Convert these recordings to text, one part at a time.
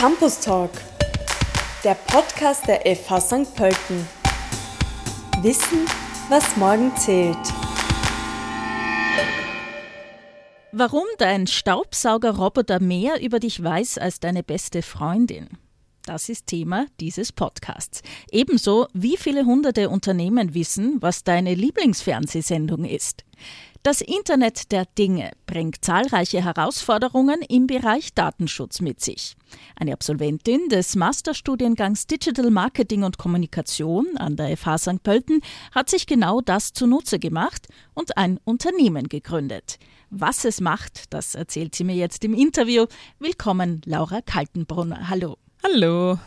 Campus Talk, der Podcast der FH St. Pölten. Wissen, was morgen zählt. Warum dein Staubsaugerroboter mehr über dich weiß als deine beste Freundin? Das ist Thema dieses Podcasts. Ebenso, wie viele hunderte Unternehmen wissen, was deine Lieblingsfernsehsendung ist. Das Internet der Dinge bringt zahlreiche Herausforderungen im Bereich Datenschutz mit sich. Eine Absolventin des Masterstudiengangs Digital Marketing und Kommunikation an der FH St. Pölten hat sich genau das zunutze gemacht und ein Unternehmen gegründet. Was es macht, das erzählt sie mir jetzt im Interview. Willkommen, Laura Kaltenbrunner. Hallo. Hallo.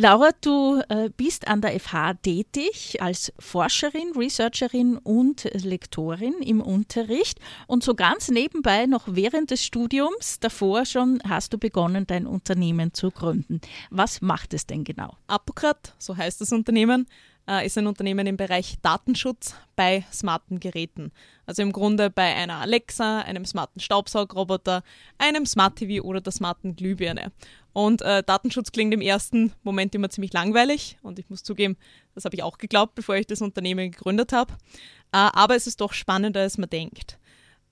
Laura, du äh, bist an der FH tätig als Forscherin, Researcherin und Lektorin im Unterricht und so ganz nebenbei noch während des Studiums, davor schon, hast du begonnen, dein Unternehmen zu gründen. Was macht es denn genau? Apokrat, so heißt das Unternehmen, äh, ist ein Unternehmen im Bereich Datenschutz bei smarten Geräten. Also im Grunde bei einer Alexa, einem smarten Staubsaugroboter, einem Smart TV oder der smarten Glühbirne. Und äh, Datenschutz klingt im ersten Moment immer ziemlich langweilig und ich muss zugeben, das habe ich auch geglaubt, bevor ich das Unternehmen gegründet habe. Äh, aber es ist doch spannender, als man denkt.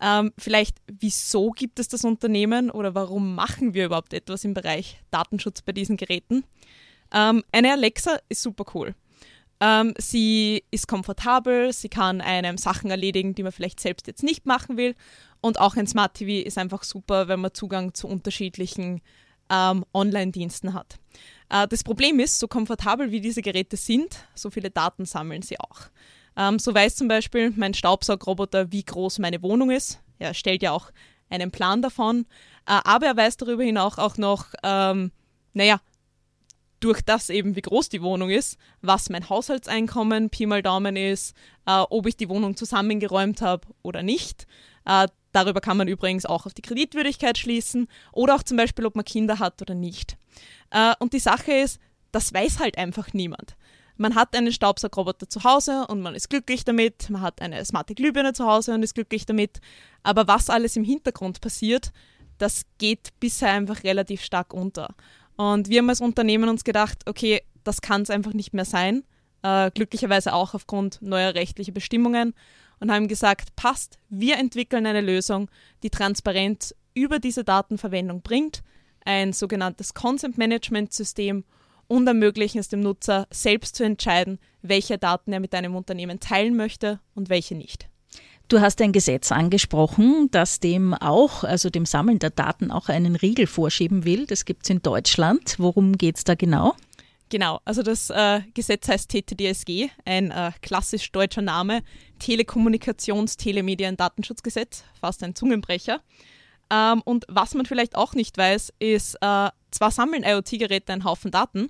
Ähm, vielleicht, wieso gibt es das Unternehmen oder warum machen wir überhaupt etwas im Bereich Datenschutz bei diesen Geräten? Ähm, eine Alexa ist super cool. Ähm, sie ist komfortabel, sie kann einem Sachen erledigen, die man vielleicht selbst jetzt nicht machen will. Und auch ein Smart TV ist einfach super, wenn man Zugang zu unterschiedlichen ähm, Online-Diensten hat. Äh, das Problem ist, so komfortabel wie diese Geräte sind, so viele Daten sammeln sie auch. Ähm, so weiß zum Beispiel mein Staubsaugroboter, wie groß meine Wohnung ist. Er stellt ja auch einen Plan davon, äh, aber er weiß darüber hinaus auch noch, ähm, naja, durch das eben, wie groß die Wohnung ist, was mein Haushaltseinkommen Pi mal Daumen ist, äh, ob ich die Wohnung zusammengeräumt habe oder nicht. Äh, Darüber kann man übrigens auch auf die Kreditwürdigkeit schließen oder auch zum Beispiel, ob man Kinder hat oder nicht. Äh, und die Sache ist, das weiß halt einfach niemand. Man hat einen Staubsaugroboter zu Hause und man ist glücklich damit. Man hat eine smarte Glühbirne zu Hause und ist glücklich damit. Aber was alles im Hintergrund passiert, das geht bisher einfach relativ stark unter. Und wir haben als Unternehmen uns gedacht, okay, das kann es einfach nicht mehr sein. Äh, glücklicherweise auch aufgrund neuer rechtlicher Bestimmungen und haben gesagt, passt, wir entwickeln eine Lösung, die Transparenz über diese Datenverwendung bringt, ein sogenanntes Consent Management System und ermöglichen es dem Nutzer selbst zu entscheiden, welche Daten er mit einem Unternehmen teilen möchte und welche nicht. Du hast ein Gesetz angesprochen, das dem auch, also dem Sammeln der Daten auch einen Riegel vorschieben will. Das gibt es in Deutschland. Worum geht es da genau? Genau, also das äh, Gesetz heißt TTDSG, ein äh, klassisch deutscher Name, Telekommunikations-, Telemedien-, Datenschutzgesetz, fast ein Zungenbrecher. Ähm, und was man vielleicht auch nicht weiß, ist, äh, zwar sammeln IoT-Geräte einen Haufen Daten,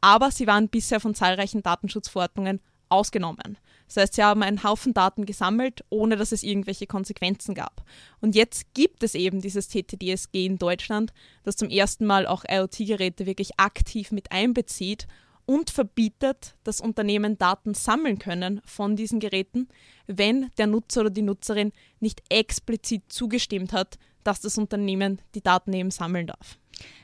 aber sie waren bisher von zahlreichen Datenschutzverordnungen ausgenommen. Das heißt, sie haben einen Haufen Daten gesammelt, ohne dass es irgendwelche Konsequenzen gab. Und jetzt gibt es eben dieses TTDSG in Deutschland, das zum ersten Mal auch IoT-Geräte wirklich aktiv mit einbezieht und verbietet, dass Unternehmen Daten sammeln können von diesen Geräten, wenn der Nutzer oder die Nutzerin nicht explizit zugestimmt hat, dass das Unternehmen die Daten eben sammeln darf.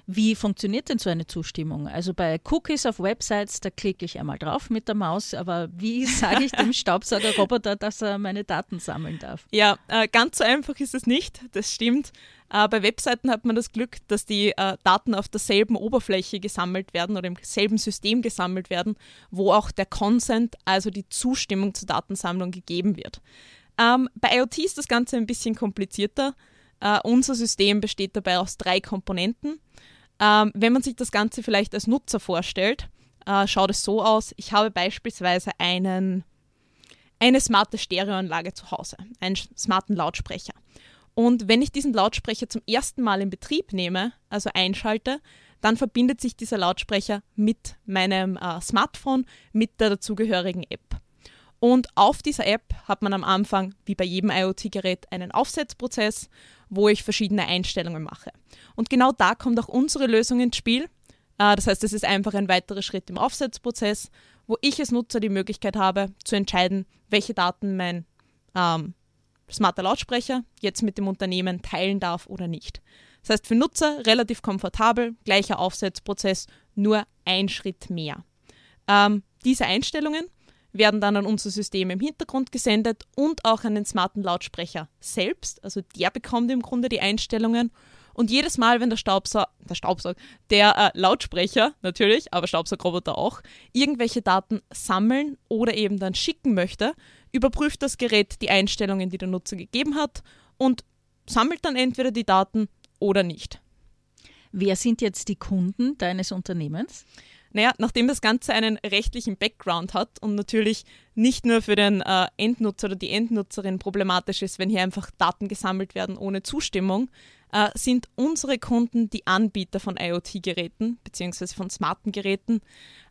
Wie funktioniert denn so eine Zustimmung? Also bei Cookies auf Websites, da klicke ich einmal drauf mit der Maus, aber wie sage ich dem Staubsaugerroboter, dass er meine Daten sammeln darf? Ja, äh, ganz so einfach ist es nicht, das stimmt. Äh, bei Webseiten hat man das Glück, dass die äh, Daten auf derselben Oberfläche gesammelt werden oder im selben System gesammelt werden, wo auch der Consent, also die Zustimmung zur Datensammlung gegeben wird. Ähm, bei IoT ist das Ganze ein bisschen komplizierter. Uh, unser System besteht dabei aus drei Komponenten. Ähm, wenn man sich das Ganze vielleicht als Nutzer vorstellt, äh, schaut es so aus, ich habe beispielsweise einen, eine smarte Stereoanlage zu Hause, einen smarten Lautsprecher. Und wenn ich diesen Lautsprecher zum ersten Mal in Betrieb nehme, also einschalte, dann verbindet sich dieser Lautsprecher mit meinem äh, Smartphone, mit der dazugehörigen App. Und auf dieser App hat man am Anfang, wie bei jedem IoT-Gerät, einen Aufsetzprozess wo ich verschiedene Einstellungen mache. Und genau da kommt auch unsere Lösung ins Spiel. Äh, das heißt, es ist einfach ein weiterer Schritt im Aufsetzprozess, wo ich als Nutzer die Möglichkeit habe, zu entscheiden, welche Daten mein ähm, smarter Lautsprecher jetzt mit dem Unternehmen teilen darf oder nicht. Das heißt, für Nutzer relativ komfortabel, gleicher Aufsetzprozess, nur ein Schritt mehr. Ähm, diese Einstellungen werden dann an unser System im Hintergrund gesendet und auch an den smarten Lautsprecher selbst. Also der bekommt im Grunde die Einstellungen. Und jedes Mal, wenn der Staubsauger, der Staubsauger, der äh, Lautsprecher natürlich, aber Staubsaugerroboter auch, irgendwelche Daten sammeln oder eben dann schicken möchte, überprüft das Gerät die Einstellungen, die der Nutzer gegeben hat und sammelt dann entweder die Daten oder nicht. Wer sind jetzt die Kunden deines Unternehmens? Naja, nachdem das Ganze einen rechtlichen Background hat und natürlich nicht nur für den äh, Endnutzer oder die Endnutzerin problematisch ist, wenn hier einfach Daten gesammelt werden ohne Zustimmung, äh, sind unsere Kunden die Anbieter von IoT-Geräten bzw. von smarten Geräten.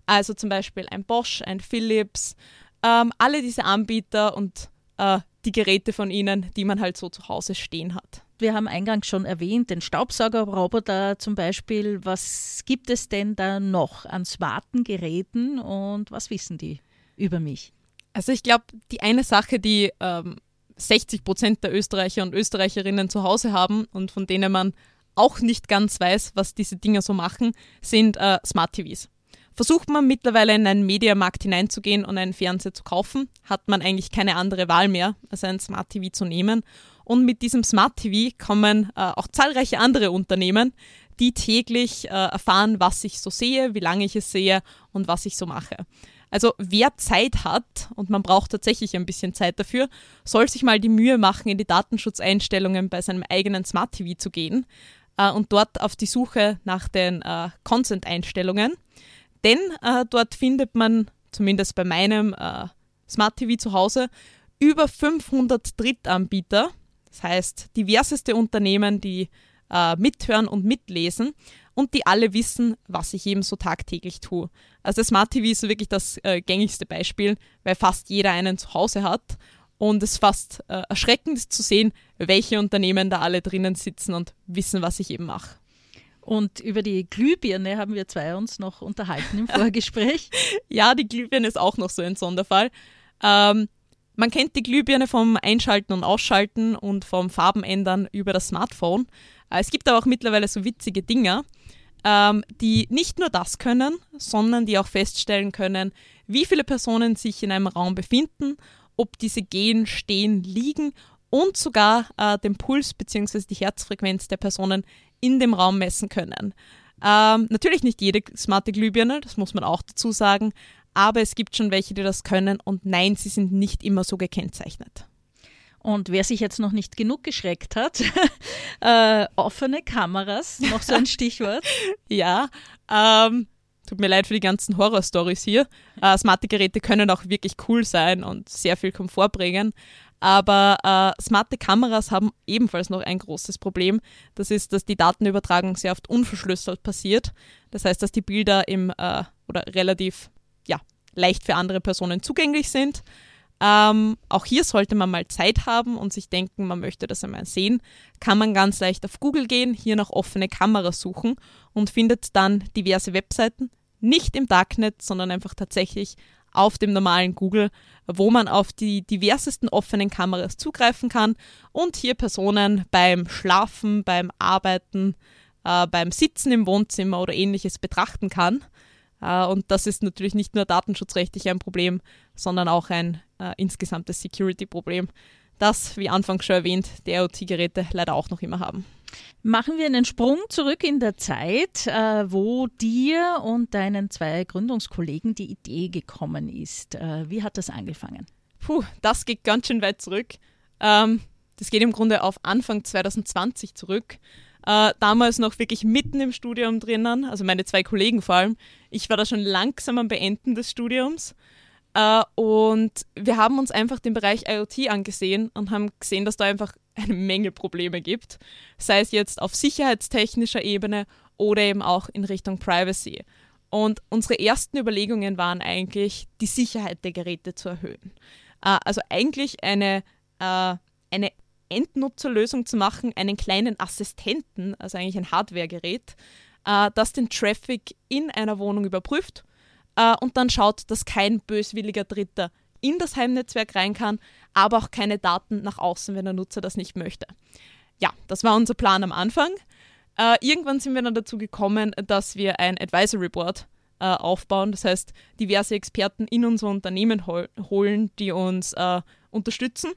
Also zum Beispiel ein Bosch, ein Philips, ähm, alle diese Anbieter und äh, die Geräte von ihnen, die man halt so zu Hause stehen hat. Wir haben eingangs schon erwähnt, den Staubsaugerroboter zum Beispiel. Was gibt es denn da noch an smarten Geräten und was wissen die über mich? Also ich glaube, die eine Sache, die ähm, 60 Prozent der Österreicher und Österreicherinnen zu Hause haben und von denen man auch nicht ganz weiß, was diese Dinger so machen, sind äh, Smart TVs. Versucht man mittlerweile in einen Mediamarkt hineinzugehen und einen Fernseher zu kaufen, hat man eigentlich keine andere Wahl mehr, als einen Smart TV zu nehmen. Und mit diesem Smart TV kommen äh, auch zahlreiche andere Unternehmen, die täglich äh, erfahren, was ich so sehe, wie lange ich es sehe und was ich so mache. Also wer Zeit hat, und man braucht tatsächlich ein bisschen Zeit dafür, soll sich mal die Mühe machen, in die Datenschutzeinstellungen bei seinem eigenen Smart TV zu gehen äh, und dort auf die Suche nach den äh, Consent-Einstellungen. Denn äh, dort findet man, zumindest bei meinem äh, Smart TV zu Hause, über 500 Drittanbieter, das heißt diverseste Unternehmen, die äh, mithören und mitlesen und die alle wissen, was ich eben so tagtäglich tue. Also Smart TV ist wirklich das äh, gängigste Beispiel, weil fast jeder einen zu Hause hat und es ist fast äh, erschreckend zu sehen, welche Unternehmen da alle drinnen sitzen und wissen, was ich eben mache. Und über die Glühbirne haben wir zwei uns noch unterhalten im Vorgespräch. ja, die Glühbirne ist auch noch so ein Sonderfall. Ähm, man kennt die Glühbirne vom Einschalten und Ausschalten und vom Farbenändern über das Smartphone. Äh, es gibt aber auch mittlerweile so witzige Dinger, ähm, die nicht nur das können, sondern die auch feststellen können, wie viele Personen sich in einem Raum befinden, ob diese gehen, stehen, liegen und sogar äh, den Puls bzw. die Herzfrequenz der Personen in dem Raum messen können. Ähm, natürlich nicht jede smarte Glühbirne, das muss man auch dazu sagen, aber es gibt schon welche, die das können und nein, sie sind nicht immer so gekennzeichnet. Und wer sich jetzt noch nicht genug geschreckt hat, äh, offene Kameras, noch so ein Stichwort. ja, ähm, tut mir leid für die ganzen Horror-Stories hier. Äh, smarte Geräte können auch wirklich cool sein und sehr viel Komfort bringen. Aber äh, smarte Kameras haben ebenfalls noch ein großes Problem. Das ist, dass die Datenübertragung sehr oft unverschlüsselt passiert. Das heißt, dass die Bilder im äh, oder relativ ja, leicht für andere Personen zugänglich sind. Ähm, auch hier sollte man mal Zeit haben und sich denken, man möchte das einmal sehen. Kann man ganz leicht auf Google gehen, hier nach offene Kameras suchen und findet dann diverse Webseiten, nicht im Darknet, sondern einfach tatsächlich auf dem normalen Google, wo man auf die diversesten offenen Kameras zugreifen kann und hier Personen beim Schlafen, beim Arbeiten, äh, beim Sitzen im Wohnzimmer oder ähnliches betrachten kann. Äh, und das ist natürlich nicht nur datenschutzrechtlich ein Problem, sondern auch ein äh, insgesamtes Security-Problem, das, wie anfangs schon erwähnt, die IoT-Geräte leider auch noch immer haben. Machen wir einen Sprung zurück in der Zeit, äh, wo dir und deinen zwei Gründungskollegen die Idee gekommen ist. Äh, wie hat das angefangen? Puh, das geht ganz schön weit zurück. Ähm, das geht im Grunde auf Anfang 2020 zurück. Äh, damals noch wirklich mitten im Studium drinnen, also meine zwei Kollegen vor allem. Ich war da schon langsam am Beenden des Studiums. Uh, und wir haben uns einfach den Bereich IoT angesehen und haben gesehen, dass da einfach eine Menge Probleme gibt, sei es jetzt auf sicherheitstechnischer Ebene oder eben auch in Richtung Privacy. Und unsere ersten Überlegungen waren eigentlich, die Sicherheit der Geräte zu erhöhen. Uh, also eigentlich eine, uh, eine Endnutzerlösung zu machen, einen kleinen Assistenten, also eigentlich ein Hardwaregerät, das den Traffic in einer Wohnung überprüft äh, und dann schaut, dass kein böswilliger Dritter in das Heimnetzwerk rein kann, aber auch keine Daten nach außen, wenn der Nutzer das nicht möchte. Ja, das war unser Plan am Anfang. Äh, irgendwann sind wir dann dazu gekommen, dass wir ein Advisory Board äh, aufbauen. Das heißt, diverse Experten in unser Unternehmen hol holen, die uns äh, unterstützen.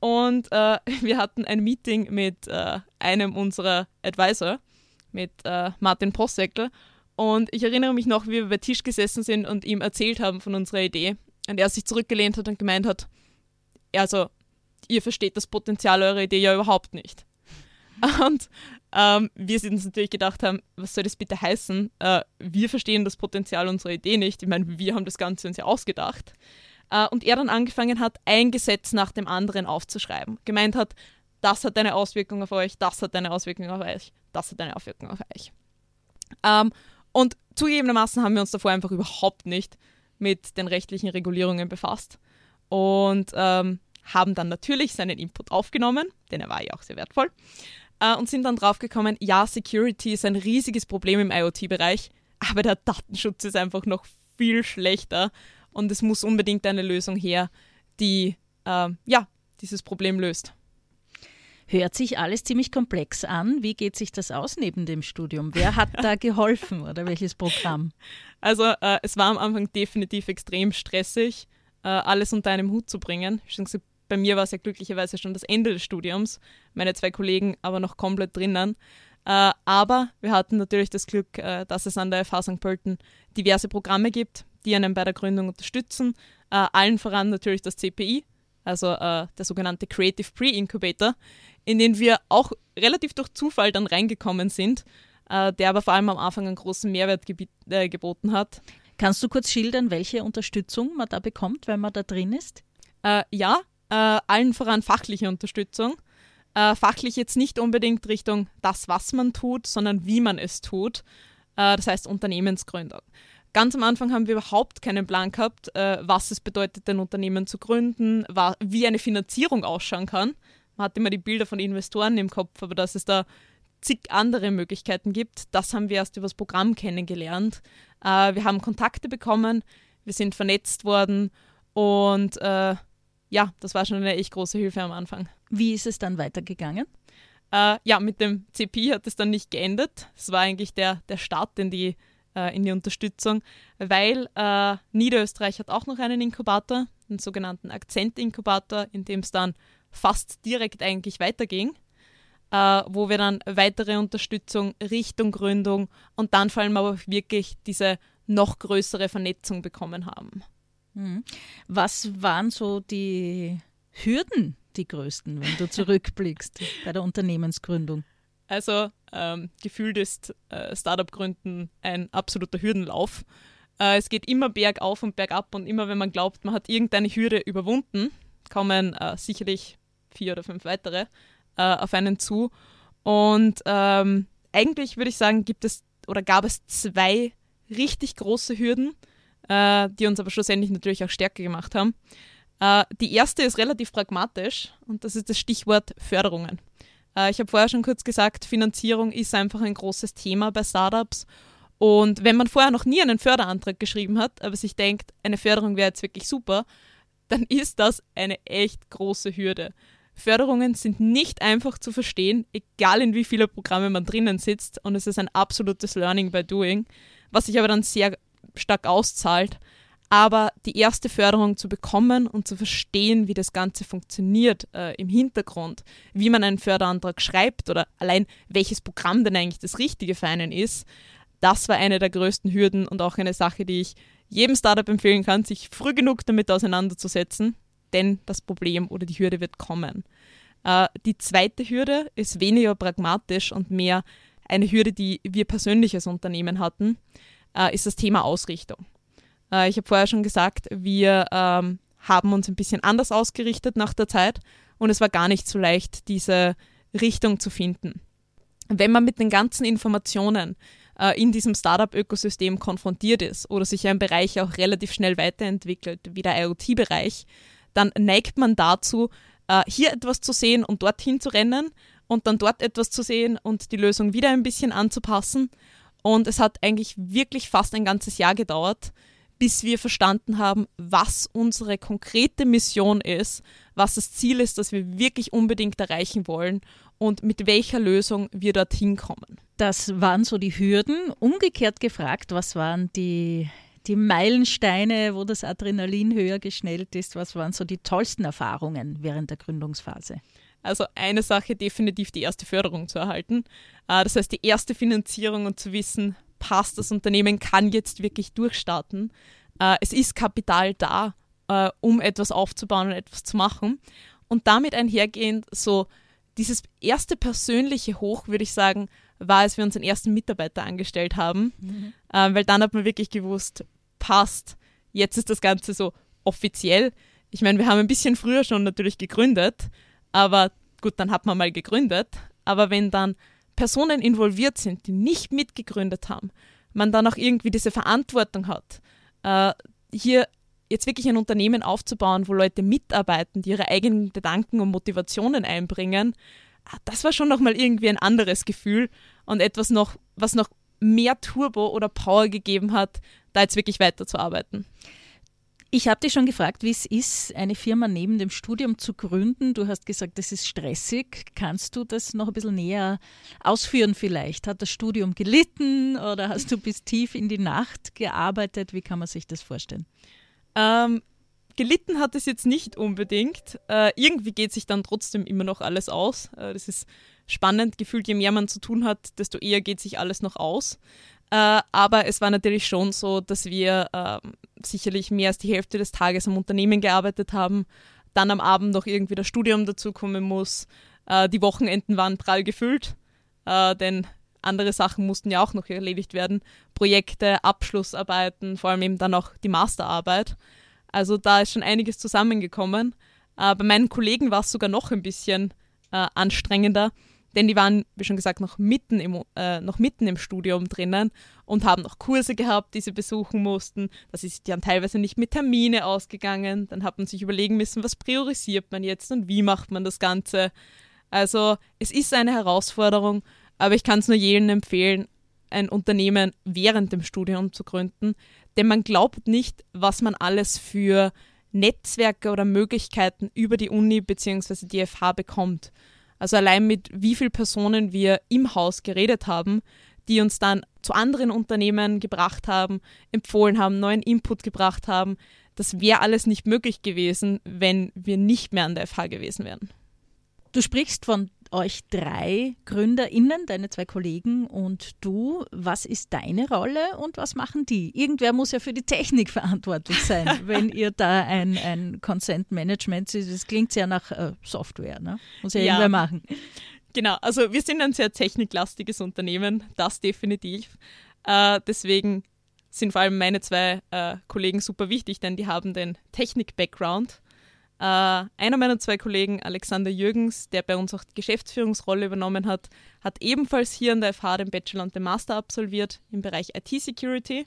Und äh, wir hatten ein Meeting mit äh, einem unserer Advisor, mit äh, Martin Possäckel. Und ich erinnere mich noch, wie wir bei Tisch gesessen sind und ihm erzählt haben von unserer Idee. Und er sich zurückgelehnt hat und gemeint hat, also, ihr versteht das Potenzial eurer Idee ja überhaupt nicht. Und ähm, wir uns natürlich gedacht haben, was soll das bitte heißen? Äh, wir verstehen das Potenzial unserer Idee nicht. Ich meine, wir haben das Ganze uns ja ausgedacht. Äh, und er dann angefangen hat, ein Gesetz nach dem anderen aufzuschreiben. Gemeint hat, das hat eine Auswirkung auf euch, das hat eine Auswirkung auf euch, das hat eine Auswirkung auf euch. Ähm, und zugegebenermaßen haben wir uns davor einfach überhaupt nicht mit den rechtlichen Regulierungen befasst und ähm, haben dann natürlich seinen Input aufgenommen, denn er war ja auch sehr wertvoll, äh, und sind dann draufgekommen, ja, Security ist ein riesiges Problem im IoT-Bereich, aber der Datenschutz ist einfach noch viel schlechter und es muss unbedingt eine Lösung her, die äh, ja, dieses Problem löst. Hört sich alles ziemlich komplex an. Wie geht sich das aus neben dem Studium? Wer hat da geholfen oder welches Programm? Also äh, es war am Anfang definitiv extrem stressig, äh, alles unter einem Hut zu bringen. Gesagt, bei mir war es ja glücklicherweise schon das Ende des Studiums, meine zwei Kollegen aber noch komplett drinnen. Äh, aber wir hatten natürlich das Glück, äh, dass es an der FH St. Pölten diverse Programme gibt, die einen bei der Gründung unterstützen. Äh, allen voran natürlich das CPI, also äh, der sogenannte Creative Pre-Incubator, in den wir auch relativ durch Zufall dann reingekommen sind, äh, der aber vor allem am Anfang einen großen Mehrwert äh, geboten hat. Kannst du kurz schildern, welche Unterstützung man da bekommt, wenn man da drin ist? Äh, ja, äh, allen voran fachliche Unterstützung. Fachlich jetzt nicht unbedingt Richtung das, was man tut, sondern wie man es tut. Das heißt Unternehmensgründung. Ganz am Anfang haben wir überhaupt keinen Plan gehabt, was es bedeutet, ein Unternehmen zu gründen, wie eine Finanzierung ausschauen kann. Man hat immer die Bilder von Investoren im Kopf, aber dass es da zig andere Möglichkeiten gibt, das haben wir erst über das Programm kennengelernt. Äh, wir haben Kontakte bekommen, wir sind vernetzt worden und äh, ja, das war schon eine echt große Hilfe am Anfang. Wie ist es dann weitergegangen? Äh, ja, mit dem CP hat es dann nicht geendet. Es war eigentlich der, der Start in die, äh, in die Unterstützung, weil äh, Niederösterreich hat auch noch einen Inkubator, einen sogenannten Akzent-Inkubator, in dem es dann fast direkt eigentlich weiterging, äh, wo wir dann weitere Unterstützung Richtung Gründung und dann vor allem aber wirklich diese noch größere Vernetzung bekommen haben. Mhm. Was waren so die Hürden, die größten, wenn du zurückblickst bei der Unternehmensgründung? Also ähm, gefühlt ist äh, Startup-Gründen ein absoluter Hürdenlauf. Äh, es geht immer bergauf und bergab und immer wenn man glaubt, man hat irgendeine Hürde überwunden, kommen äh, sicherlich vier oder fünf weitere äh, auf einen zu. Und ähm, eigentlich würde ich sagen, gibt es oder gab es zwei richtig große Hürden, äh, die uns aber schlussendlich natürlich auch stärker gemacht haben. Äh, die erste ist relativ pragmatisch und das ist das Stichwort Förderungen. Äh, ich habe vorher schon kurz gesagt, Finanzierung ist einfach ein großes Thema bei Startups. Und wenn man vorher noch nie einen Förderantrag geschrieben hat, aber sich denkt, eine Förderung wäre jetzt wirklich super, dann ist das eine echt große Hürde. Förderungen sind nicht einfach zu verstehen, egal in wie viele Programme man drinnen sitzt und es ist ein absolutes Learning by Doing, was sich aber dann sehr stark auszahlt. Aber die erste Förderung zu bekommen und zu verstehen, wie das Ganze funktioniert äh, im Hintergrund, wie man einen Förderantrag schreibt oder allein welches Programm denn eigentlich das Richtige für einen ist, das war eine der größten Hürden und auch eine Sache, die ich jedem Startup empfehlen kann, sich früh genug damit auseinanderzusetzen, denn das Problem oder die Hürde wird kommen. Äh, die zweite Hürde ist weniger pragmatisch und mehr eine Hürde, die wir persönlich als Unternehmen hatten, äh, ist das Thema Ausrichtung. Äh, ich habe vorher schon gesagt, wir ähm, haben uns ein bisschen anders ausgerichtet nach der Zeit und es war gar nicht so leicht, diese Richtung zu finden. Wenn man mit den ganzen Informationen äh, in diesem Startup-Ökosystem konfrontiert ist oder sich ein Bereich auch relativ schnell weiterentwickelt, wie der IoT-Bereich, dann neigt man dazu, äh, hier etwas zu sehen und dorthin zu rennen und dann dort etwas zu sehen und die Lösung wieder ein bisschen anzupassen. Und es hat eigentlich wirklich fast ein ganzes Jahr gedauert, bis wir verstanden haben, was unsere konkrete Mission ist, was das Ziel ist, das wir wirklich unbedingt erreichen wollen und mit welcher Lösung wir dorthin kommen. Das waren so die Hürden. Umgekehrt gefragt, was waren die, die Meilensteine, wo das Adrenalin höher geschnellt ist? Was waren so die tollsten Erfahrungen während der Gründungsphase? Also eine Sache definitiv die erste Förderung zu erhalten. Äh, das heißt die erste Finanzierung und zu wissen, passt das Unternehmen, kann jetzt wirklich durchstarten. Äh, es ist Kapital da, äh, um etwas aufzubauen und etwas zu machen. Und damit einhergehend so dieses erste persönliche Hoch, würde ich sagen, war, als wir unseren ersten Mitarbeiter angestellt haben, mhm. weil dann hat man wirklich gewusst, passt, jetzt ist das Ganze so offiziell. Ich meine, wir haben ein bisschen früher schon natürlich gegründet, aber gut, dann hat man mal gegründet. Aber wenn dann Personen involviert sind, die nicht mitgegründet haben, man dann auch irgendwie diese Verantwortung hat, äh, hier jetzt wirklich ein Unternehmen aufzubauen, wo Leute mitarbeiten, die ihre eigenen Gedanken und Motivationen einbringen, ah, das war schon nochmal irgendwie ein anderes Gefühl und etwas noch, was noch mehr Turbo oder Power gegeben hat, da jetzt wirklich weiterzuarbeiten. Ich habe dich schon gefragt, wie es ist, eine Firma neben dem Studium zu gründen. Du hast gesagt, das ist stressig. Kannst du das noch ein bisschen näher ausführen vielleicht? Hat das Studium gelitten oder hast du bis tief in die Nacht gearbeitet? Wie kann man sich das vorstellen? Ähm, gelitten hat es jetzt nicht unbedingt. Äh, irgendwie geht sich dann trotzdem immer noch alles aus. Äh, das ist spannend. Gefühlt, je mehr man zu tun hat, desto eher geht sich alles noch aus. Äh, aber es war natürlich schon so, dass wir äh, sicherlich mehr als die Hälfte des Tages am Unternehmen gearbeitet haben, dann am Abend noch irgendwie das Studium dazukommen muss. Äh, die Wochenenden waren prall gefüllt, äh, denn andere Sachen mussten ja auch noch erledigt werden. Projekte, Abschlussarbeiten, vor allem eben dann auch die Masterarbeit. Also da ist schon einiges zusammengekommen. Äh, bei meinen Kollegen war es sogar noch ein bisschen äh, anstrengender denn die waren, wie schon gesagt, noch mitten im, äh, noch mitten im Studium drinnen und haben noch Kurse gehabt, die sie besuchen mussten. Das ist dann teilweise nicht mit Termine ausgegangen. Dann hat man sich überlegen müssen, was priorisiert man jetzt und wie macht man das Ganze. Also es ist eine Herausforderung, aber ich kann es nur jedem empfehlen, ein Unternehmen während dem Studium zu gründen, denn man glaubt nicht, was man alles für Netzwerke oder Möglichkeiten über die Uni bzw. die FH bekommt. Also allein mit wie vielen Personen wir im Haus geredet haben, die uns dann zu anderen Unternehmen gebracht haben, empfohlen haben, neuen Input gebracht haben. Das wäre alles nicht möglich gewesen, wenn wir nicht mehr an der FH gewesen wären. Du sprichst von euch drei GründerInnen, deine zwei Kollegen und du. Was ist deine Rolle und was machen die? Irgendwer muss ja für die Technik verantwortlich sein, wenn ihr da ein, ein Consent Management, das klingt sehr nach äh, Software, ne? Muss ja, ja irgendwer machen. Genau, also wir sind ein sehr techniklastiges Unternehmen, das definitiv. Äh, deswegen sind vor allem meine zwei äh, Kollegen super wichtig, denn die haben den Technik-Background äh, einer meiner zwei Kollegen, Alexander Jürgens, der bei uns auch die Geschäftsführungsrolle übernommen hat, hat ebenfalls hier an der FH den Bachelor und den Master absolviert im Bereich IT-Security.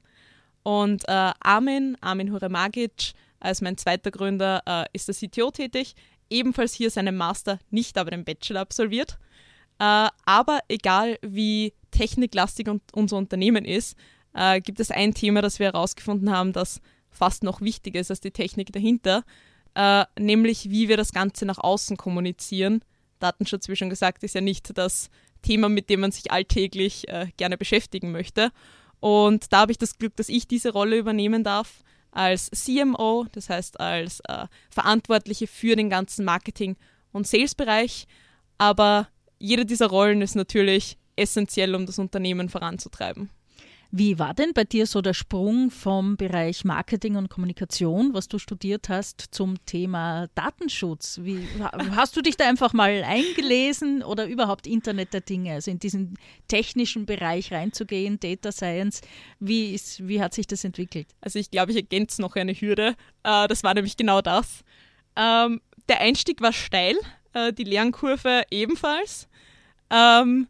Und äh, Armin, Armin Huremagic, als mein zweiter Gründer, äh, ist der CTO tätig, ebenfalls hier seinen Master, nicht aber den Bachelor absolviert. Äh, aber egal wie techniklastig unser Unternehmen ist, äh, gibt es ein Thema, das wir herausgefunden haben, das fast noch wichtiger ist als die Technik dahinter äh, nämlich wie wir das Ganze nach außen kommunizieren. Datenschutz, wie schon gesagt, ist ja nicht das Thema, mit dem man sich alltäglich äh, gerne beschäftigen möchte. Und da habe ich das Glück, dass ich diese Rolle übernehmen darf als CMO, das heißt als äh, Verantwortliche für den ganzen Marketing- und Sales-Bereich. Aber jede dieser Rollen ist natürlich essentiell, um das Unternehmen voranzutreiben. Wie war denn bei dir so der Sprung vom Bereich Marketing und Kommunikation, was du studiert hast, zum Thema Datenschutz? Wie, hast du dich da einfach mal eingelesen oder überhaupt Internet der Dinge, also in diesen technischen Bereich reinzugehen, Data Science? Wie, ist, wie hat sich das entwickelt? Also ich glaube, ich ergänze noch eine Hürde. Äh, das war nämlich genau das. Ähm, der Einstieg war steil, äh, die Lernkurve ebenfalls. Ähm,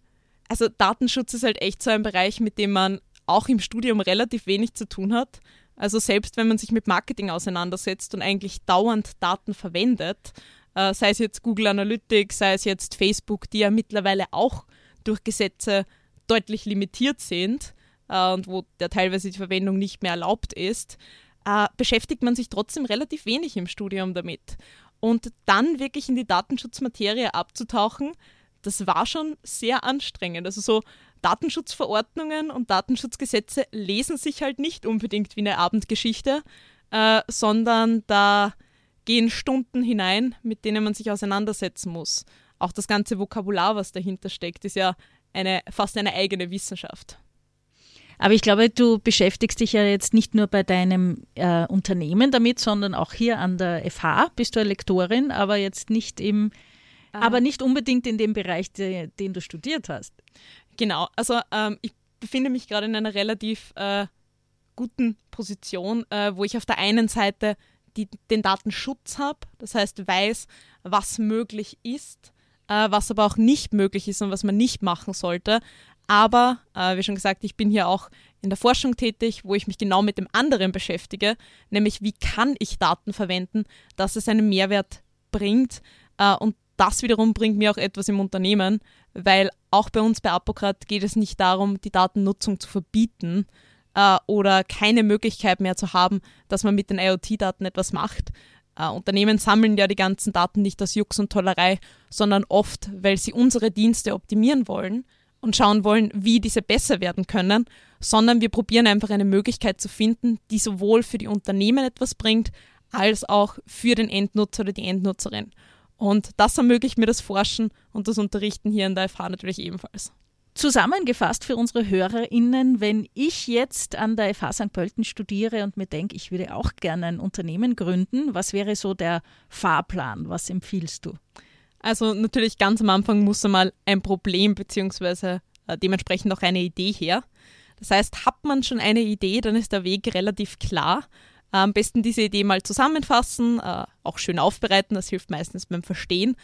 also Datenschutz ist halt echt so ein Bereich, mit dem man auch im Studium relativ wenig zu tun hat. Also selbst wenn man sich mit Marketing auseinandersetzt und eigentlich dauernd Daten verwendet, äh, sei es jetzt Google Analytics, sei es jetzt Facebook, die ja mittlerweile auch durch Gesetze deutlich limitiert sind äh, und wo der teilweise die Verwendung nicht mehr erlaubt ist, äh, beschäftigt man sich trotzdem relativ wenig im Studium damit. Und dann wirklich in die Datenschutzmaterie abzutauchen, das war schon sehr anstrengend. Also so Datenschutzverordnungen und Datenschutzgesetze lesen sich halt nicht unbedingt wie eine Abendgeschichte, äh, sondern da gehen Stunden hinein, mit denen man sich auseinandersetzen muss. Auch das ganze Vokabular, was dahinter steckt, ist ja eine, fast eine eigene Wissenschaft. Aber ich glaube, du beschäftigst dich ja jetzt nicht nur bei deinem äh, Unternehmen damit, sondern auch hier an der FH bist du eine Lektorin, aber jetzt nicht im, ah. aber nicht unbedingt in dem Bereich, de, den du studiert hast. Genau, also ähm, ich befinde mich gerade in einer relativ äh, guten Position, äh, wo ich auf der einen Seite die, den Datenschutz habe, das heißt weiß, was möglich ist, äh, was aber auch nicht möglich ist und was man nicht machen sollte. Aber, äh, wie schon gesagt, ich bin hier auch in der Forschung tätig, wo ich mich genau mit dem anderen beschäftige, nämlich wie kann ich Daten verwenden, dass es einen Mehrwert bringt. Äh, und das wiederum bringt mir auch etwas im Unternehmen, weil auch bei uns bei Apokrat geht es nicht darum, die Datennutzung zu verbieten äh, oder keine Möglichkeit mehr zu haben, dass man mit den IoT-Daten etwas macht. Äh, Unternehmen sammeln ja die ganzen Daten nicht aus Jux und Tollerei, sondern oft, weil sie unsere Dienste optimieren wollen und schauen wollen, wie diese besser werden können, sondern wir probieren einfach eine Möglichkeit zu finden, die sowohl für die Unternehmen etwas bringt, als auch für den Endnutzer oder die Endnutzerin. Und das ermöglicht mir das Forschen und das Unterrichten hier in der FH natürlich ebenfalls. Zusammengefasst für unsere HörerInnen, wenn ich jetzt an der FH St. Pölten studiere und mir denke, ich würde auch gerne ein Unternehmen gründen, was wäre so der Fahrplan? Was empfiehlst du? Also natürlich ganz am Anfang muss einmal ein Problem bzw. Äh, dementsprechend auch eine Idee her. Das heißt, hat man schon eine Idee, dann ist der Weg relativ klar. Am besten diese Idee mal zusammenfassen, äh, auch schön aufbereiten, das hilft meistens beim Verstehen.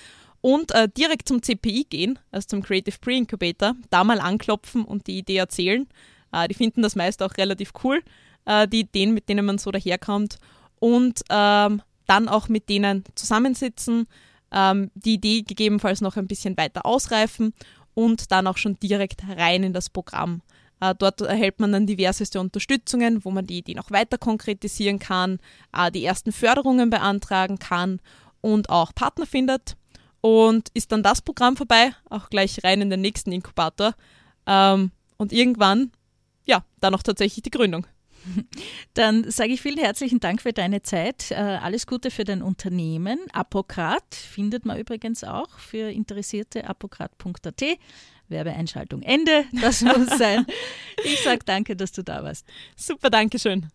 Und äh, direkt zum CPI gehen, also zum Creative Pre-Incubator, da mal anklopfen und die Idee erzählen. Äh, die finden das meist auch relativ cool, äh, die Ideen, mit denen man so daherkommt. Und ähm, dann auch mit denen zusammensitzen, ähm, die Idee gegebenenfalls noch ein bisschen weiter ausreifen und dann auch schon direkt rein in das Programm. Äh, dort erhält man dann diverseste Unterstützungen, wo man die Idee noch weiter konkretisieren kann, äh, die ersten Förderungen beantragen kann und auch Partner findet. Und ist dann das Programm vorbei, auch gleich rein in den nächsten Inkubator. Ähm, und irgendwann, ja, dann auch tatsächlich die Gründung. Dann sage ich vielen herzlichen Dank für deine Zeit. Äh, alles Gute für dein Unternehmen. Apokrat findet man übrigens auch für Interessierte apokrat.at. Werbeeinschaltung Ende. Das muss sein. Ich sage danke, dass du da warst. Super, danke schön.